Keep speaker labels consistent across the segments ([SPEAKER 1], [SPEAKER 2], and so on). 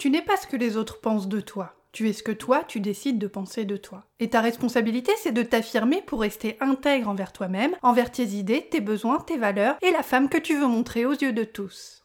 [SPEAKER 1] Tu n'es pas ce que les autres pensent de toi. Tu es ce que toi, tu décides de penser de toi. Et ta responsabilité, c'est de t'affirmer pour rester intègre envers toi-même, envers tes idées, tes besoins, tes valeurs et la femme que tu veux montrer aux yeux de tous.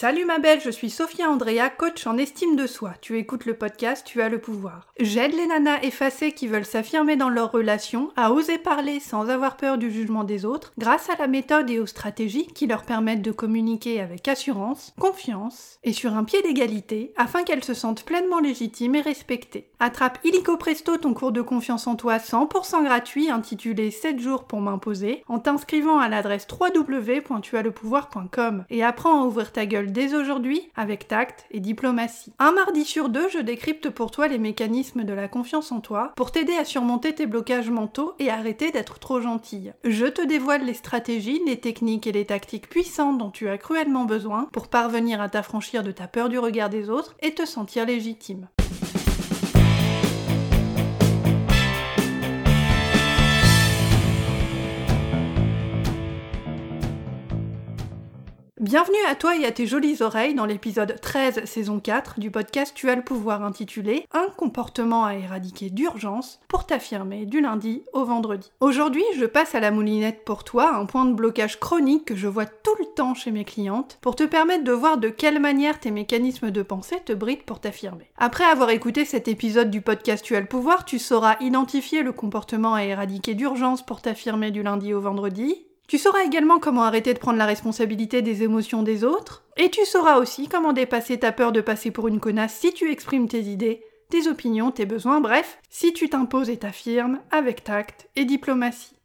[SPEAKER 1] Salut ma belle, je suis Sophia Andrea, coach en estime de soi. Tu écoutes le podcast, tu as le pouvoir. J'aide les nanas effacées qui veulent s'affirmer dans leur relation à oser parler sans avoir peur du jugement des autres grâce à la méthode et aux stratégies qui leur permettent de communiquer avec assurance, confiance et sur un pied d'égalité afin qu'elles se sentent pleinement légitimes et respectées. Attrape illico presto ton cours de confiance en toi 100% gratuit intitulé 7 jours pour m'imposer en t'inscrivant à l'adresse www.tuaslepouvoir.com et apprends à ouvrir ta gueule dès aujourd'hui avec tact et diplomatie. Un mardi sur deux, je décrypte pour toi les mécanismes de la confiance en toi pour t'aider à surmonter tes blocages mentaux et arrêter d'être trop gentille. Je te dévoile les stratégies, les techniques et les tactiques puissantes dont tu as cruellement besoin pour parvenir à t'affranchir de ta peur du regard des autres et te sentir légitime. Bienvenue à toi et à tes jolies oreilles dans l'épisode 13 saison 4 du podcast Tu as le pouvoir intitulé Un comportement à éradiquer d'urgence pour t'affirmer du lundi au vendredi. Aujourd'hui, je passe à la moulinette pour toi un point de blocage chronique que je vois tout le temps chez mes clientes pour te permettre de voir de quelle manière tes mécanismes de pensée te brident pour t'affirmer. Après avoir écouté cet épisode du podcast Tu as le pouvoir, tu sauras identifier le comportement à éradiquer d'urgence pour t'affirmer du lundi au vendredi, tu sauras également comment arrêter de prendre la responsabilité des émotions des autres, et tu sauras aussi comment dépasser ta peur de passer pour une connasse si tu exprimes tes idées, tes opinions, tes besoins, bref, si tu t'imposes et t'affirmes avec tact et diplomatie.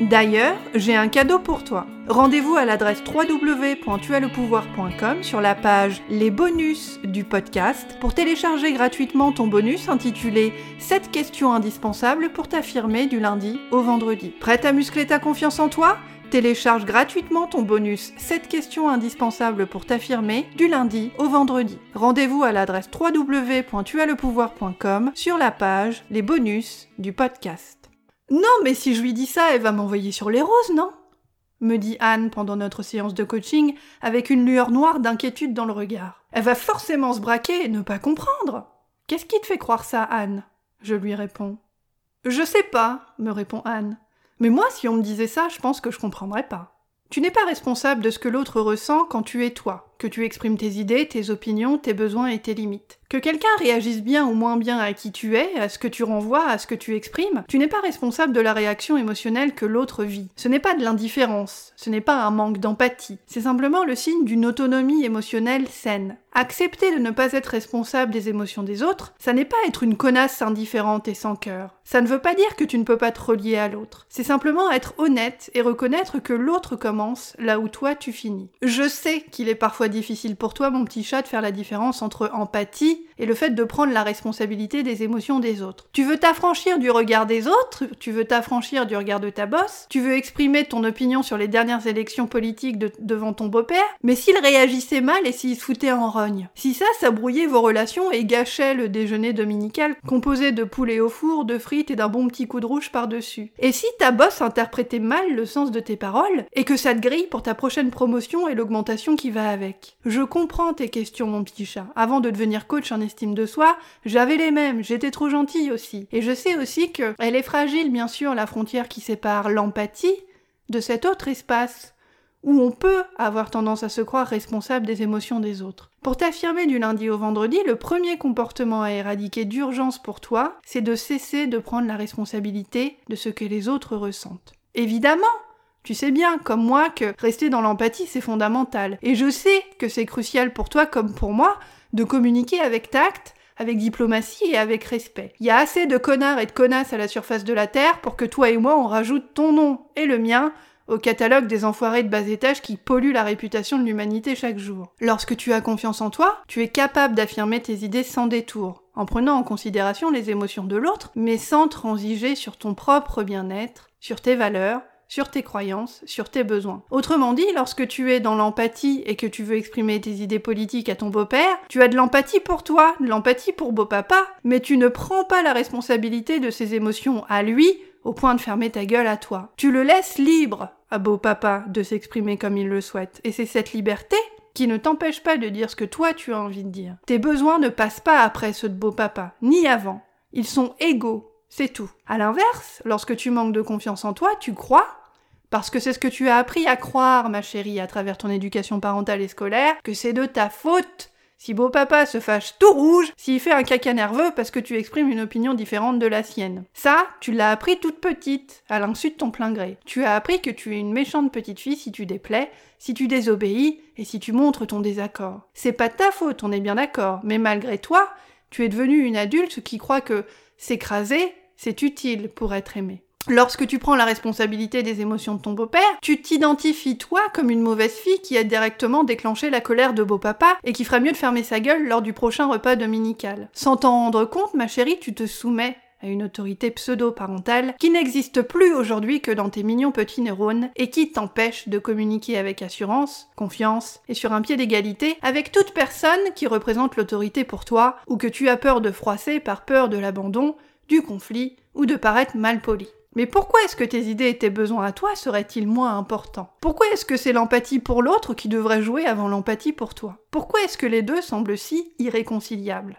[SPEAKER 1] D'ailleurs, j'ai un cadeau pour toi. Rendez-vous à l'adresse www.tuaslepouvoir.com sur la page Les bonus du podcast pour télécharger gratuitement ton bonus intitulé 7 questions indispensables pour t'affirmer du lundi au vendredi. Prête à muscler ta confiance en toi? Télécharge gratuitement ton bonus 7 questions indispensables pour t'affirmer du lundi au vendredi. Rendez-vous à l'adresse www.tuaslepouvoir.com sur la page Les bonus du podcast. Non, mais si je lui dis ça, elle va m'envoyer sur les roses, non? me dit Anne pendant notre séance de coaching avec une lueur noire d'inquiétude dans le regard. Elle va forcément se braquer et ne pas comprendre. Qu'est-ce qui te fait croire ça, Anne? Je lui réponds. Je sais pas, me répond Anne. Mais moi, si on me disait ça, je pense que je comprendrais pas. Tu n'es pas responsable de ce que l'autre ressent quand tu es toi, que tu exprimes tes idées, tes opinions, tes besoins et tes limites. Que quelqu'un réagisse bien ou moins bien à qui tu es, à ce que tu renvoies, à ce que tu exprimes, tu n'es pas responsable de la réaction émotionnelle que l'autre vit. Ce n'est pas de l'indifférence, ce n'est pas un manque d'empathie, c'est simplement le signe d'une autonomie émotionnelle saine. Accepter de ne pas être responsable des émotions des autres, ça n'est pas être une connasse indifférente et sans cœur. Ça ne veut pas dire que tu ne peux pas te relier à l'autre. C'est simplement être honnête et reconnaître que l'autre commence là où toi tu finis. Je sais qu'il est parfois difficile pour toi, mon petit chat, de faire la différence entre empathie si et le fait de prendre la responsabilité des émotions des autres. Tu veux t'affranchir du regard des autres, tu veux t'affranchir du regard de ta bosse, tu veux exprimer ton opinion sur les dernières élections politiques devant ton beau-père, mais s'il réagissait mal et s'il se foutait en rogne. Si ça, ça brouillait vos relations et gâchait le déjeuner dominical composé de poulet au four, de frites et d'un bon petit coup de rouge par-dessus. Et si ta bosse interprétait mal le sens de tes paroles et que ça te grille pour ta prochaine promotion et l'augmentation qui va avec? Je comprends tes questions, mon petit chat. Avant de devenir coach en estime de soi, j'avais les mêmes, j'étais trop gentille aussi. Et je sais aussi que elle est fragile, bien sûr, la frontière qui sépare l'empathie de cet autre espace où on peut avoir tendance à se croire responsable des émotions des autres. Pour t'affirmer du lundi au vendredi, le premier comportement à éradiquer d'urgence pour toi, c'est de cesser de prendre la responsabilité de ce que les autres ressentent. Évidemment, tu sais bien, comme moi, que rester dans l'empathie, c'est fondamental. Et je sais que c'est crucial pour toi comme pour moi de communiquer avec tact, avec diplomatie et avec respect. Il y a assez de connards et de connasses à la surface de la Terre pour que toi et moi on rajoute ton nom et le mien au catalogue des enfoirés de bas étage qui polluent la réputation de l'humanité chaque jour. Lorsque tu as confiance en toi, tu es capable d'affirmer tes idées sans détour, en prenant en considération les émotions de l'autre, mais sans transiger sur ton propre bien-être, sur tes valeurs, sur tes croyances, sur tes besoins. Autrement dit, lorsque tu es dans l'empathie et que tu veux exprimer tes idées politiques à ton beau-père, tu as de l'empathie pour toi, de l'empathie pour beau-papa, mais tu ne prends pas la responsabilité de ses émotions à lui au point de fermer ta gueule à toi. Tu le laisses libre à beau papa de s'exprimer comme il le souhaite. Et c'est cette liberté qui ne t'empêche pas de dire ce que toi tu as envie de dire. Tes besoins ne passent pas après ceux de beau papa, ni avant. Ils sont égaux, c'est tout. À l'inverse, lorsque tu manques de confiance en toi, tu crois parce que c'est ce que tu as appris à croire, ma chérie, à travers ton éducation parentale et scolaire, que c'est de ta faute si beau papa se fâche tout rouge, s'il fait un caca nerveux parce que tu exprimes une opinion différente de la sienne. Ça, tu l'as appris toute petite, à l'insu de ton plein gré. Tu as appris que tu es une méchante petite fille si tu déplais, si tu désobéis et si tu montres ton désaccord. C'est pas ta faute, on est bien d'accord, mais malgré toi, tu es devenue une adulte qui croit que s'écraser, c'est utile pour être aimé. Lorsque tu prends la responsabilité des émotions de ton beau-père, tu t'identifies toi comme une mauvaise fille qui a directement déclenché la colère de beau-papa et qui fera mieux de fermer sa gueule lors du prochain repas dominical. Sans t'en rendre compte, ma chérie, tu te soumets une autorité pseudo-parentale qui n'existe plus aujourd'hui que dans tes mignons petits neurones et qui t'empêche de communiquer avec assurance, confiance et sur un pied d'égalité avec toute personne qui représente l'autorité pour toi ou que tu as peur de froisser par peur de l'abandon, du conflit ou de paraître mal poli. Mais pourquoi est-ce que tes idées et tes besoins à toi seraient-ils moins importants? Pourquoi est-ce que c'est l'empathie pour l'autre qui devrait jouer avant l'empathie pour toi? Pourquoi est-ce que les deux semblent si irréconciliables?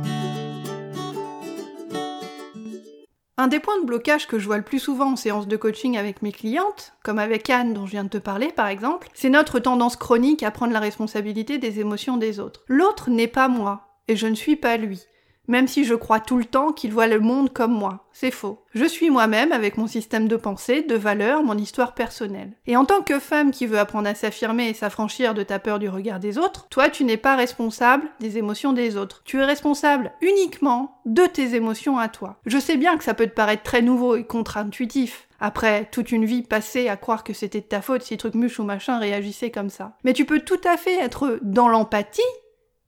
[SPEAKER 1] Un des points de blocage que je vois le plus souvent en séance de coaching avec mes clientes, comme avec Anne dont je viens de te parler par exemple, c'est notre tendance chronique à prendre la responsabilité des émotions des autres. L'autre n'est pas moi, et je ne suis pas lui. Même si je crois tout le temps qu'il voit le monde comme moi. C'est faux. Je suis moi-même avec mon système de pensée, de valeurs, mon histoire personnelle. Et en tant que femme qui veut apprendre à s'affirmer et s'affranchir de ta peur du regard des autres, toi tu n'es pas responsable des émotions des autres. Tu es responsable uniquement de tes émotions à toi. Je sais bien que ça peut te paraître très nouveau et contre-intuitif, après toute une vie passée à croire que c'était de ta faute si truc muche ou machin réagissait comme ça. Mais tu peux tout à fait être dans l'empathie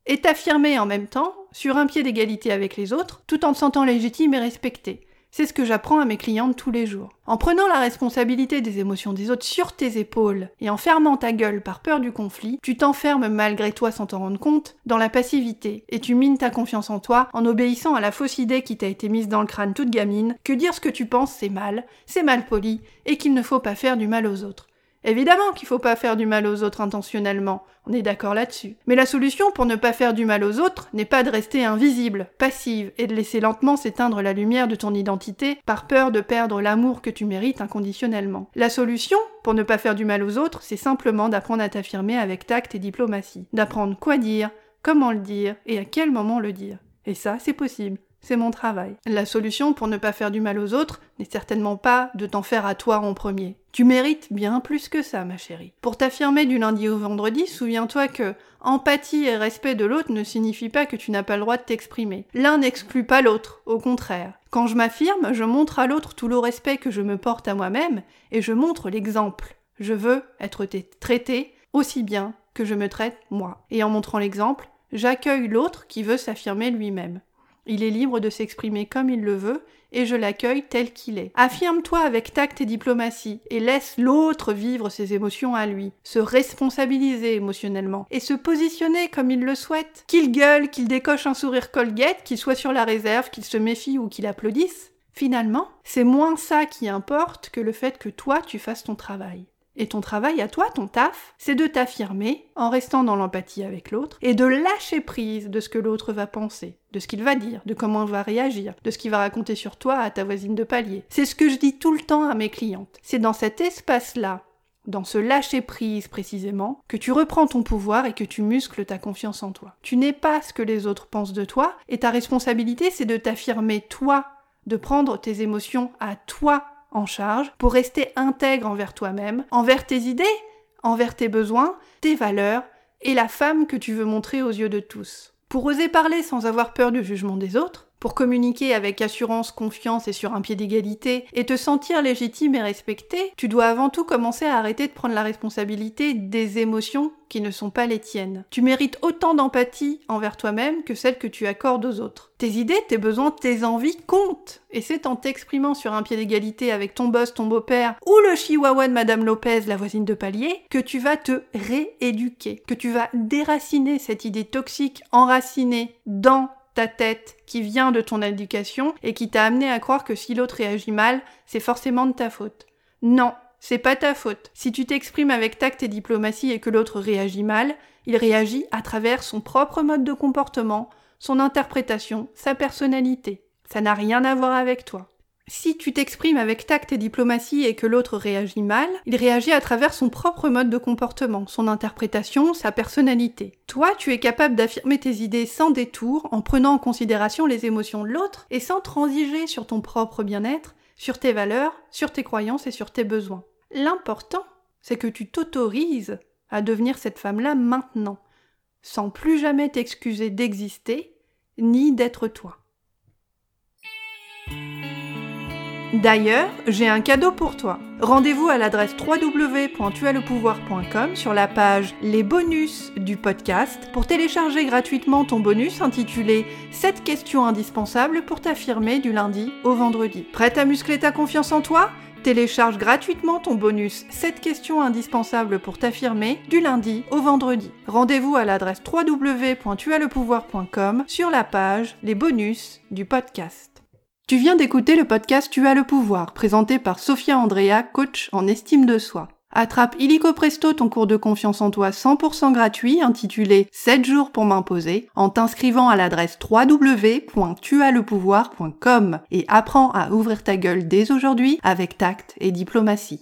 [SPEAKER 1] et t'affirmer en même temps sur un pied d'égalité avec les autres, tout en te sentant légitime et respecté. C'est ce que j'apprends à mes clientes tous les jours. En prenant la responsabilité des émotions des autres sur tes épaules et en fermant ta gueule par peur du conflit, tu t'enfermes malgré toi sans t'en rendre compte dans la passivité et tu mines ta confiance en toi en obéissant à la fausse idée qui t'a été mise dans le crâne toute gamine que dire ce que tu penses c'est mal, c'est mal poli et qu'il ne faut pas faire du mal aux autres. Évidemment qu'il faut pas faire du mal aux autres intentionnellement, on est d'accord là-dessus. Mais la solution pour ne pas faire du mal aux autres n'est pas de rester invisible, passive, et de laisser lentement s'éteindre la lumière de ton identité par peur de perdre l'amour que tu mérites inconditionnellement. La solution pour ne pas faire du mal aux autres, c'est simplement d'apprendre à t'affirmer avec tact et diplomatie, d'apprendre quoi dire, comment le dire et à quel moment le dire. Et ça, c'est possible c'est mon travail. La solution pour ne pas faire du mal aux autres n'est certainement pas de t'en faire à toi en premier. Tu mérites bien plus que ça, ma chérie. Pour t'affirmer du lundi au vendredi, souviens-toi que empathie et respect de l'autre ne signifie pas que tu n'as pas le droit de t'exprimer. L'un n'exclut pas l'autre, au contraire. Quand je m'affirme, je montre à l'autre tout le respect que je me porte à moi-même et je montre l'exemple. Je veux être traité aussi bien que je me traite moi. Et en montrant l'exemple, j'accueille l'autre qui veut s'affirmer lui-même. Il est libre de s'exprimer comme il le veut, et je l'accueille tel qu'il est. Affirme-toi avec tact et diplomatie, et laisse l'autre vivre ses émotions à lui, se responsabiliser émotionnellement, et se positionner comme il le souhaite. Qu'il gueule, qu'il décoche un sourire colguette, qu'il soit sur la réserve, qu'il se méfie ou qu'il applaudisse. Finalement, c'est moins ça qui importe que le fait que toi tu fasses ton travail. Et ton travail à toi, ton taf, c'est de t'affirmer en restant dans l'empathie avec l'autre et de lâcher prise de ce que l'autre va penser, de ce qu'il va dire, de comment il va réagir, de ce qu'il va raconter sur toi à ta voisine de palier. C'est ce que je dis tout le temps à mes clientes. C'est dans cet espace-là, dans ce lâcher prise précisément, que tu reprends ton pouvoir et que tu muscles ta confiance en toi. Tu n'es pas ce que les autres pensent de toi et ta responsabilité c'est de t'affirmer toi, de prendre tes émotions à toi en charge pour rester intègre envers toi-même, envers tes idées, envers tes besoins, tes valeurs et la femme que tu veux montrer aux yeux de tous. Pour oser parler sans avoir peur du jugement des autres, Pour communiquer avec assurance, confiance et sur un pied d'égalité et te sentir légitime et respecté, tu dois avant tout commencer à arrêter de prendre la responsabilité des émotions qui ne sont pas les tiennes. Tu mérites autant d'empathie envers toi-même que celle que tu accordes aux autres. Tes idées, tes besoins, tes envies comptent. Et c'est en t'exprimant sur un pied d'égalité avec ton boss, ton beau-père ou le chihuahua de Madame Lopez, la voisine de palier, que tu vas te rééduquer, que tu vas déraciner cette idée toxique enracinée dans ta tête qui vient de ton éducation et qui t'a amené à croire que si l'autre réagit mal, c'est forcément de ta faute. Non, c'est pas ta faute. Si tu t'exprimes avec tact et diplomatie et que l'autre réagit mal, il réagit à travers son propre mode de comportement, son interprétation, sa personnalité. Ça n'a rien à voir avec toi. Si tu t'exprimes avec tact et diplomatie et que l'autre réagit mal, il réagit à travers son propre mode de comportement, son interprétation, sa personnalité. Toi, tu es capable d'affirmer tes idées sans détour, en prenant en considération les émotions de l'autre et sans transiger sur ton propre bien-être, sur tes valeurs, sur tes croyances et sur tes besoins. L'important, c'est que tu t'autorises à devenir cette femme-là maintenant, sans plus jamais t'excuser d'exister, ni d'être toi. D'ailleurs, j'ai un cadeau pour toi. Rendez-vous à l'adresse www.tuaslepouvoir.com sur la page Les bonus du podcast pour télécharger gratuitement ton bonus intitulé 7 questions indispensables pour t'affirmer du lundi au vendredi. Prête à muscler ta confiance en toi? Télécharge gratuitement ton bonus 7 questions indispensables pour t'affirmer du lundi au vendredi. Rendez-vous à l'adresse www.tuaslepouvoir.com sur la page Les bonus du podcast. Tu viens d'écouter le podcast Tu as le pouvoir, présenté par Sophia Andrea, coach en estime de soi. Attrape illico presto ton cours de confiance en toi 100% gratuit intitulé 7 jours pour m'imposer en t'inscrivant à l'adresse www.tuaslepouvoir.com et apprends à ouvrir ta gueule dès aujourd'hui avec tact et diplomatie.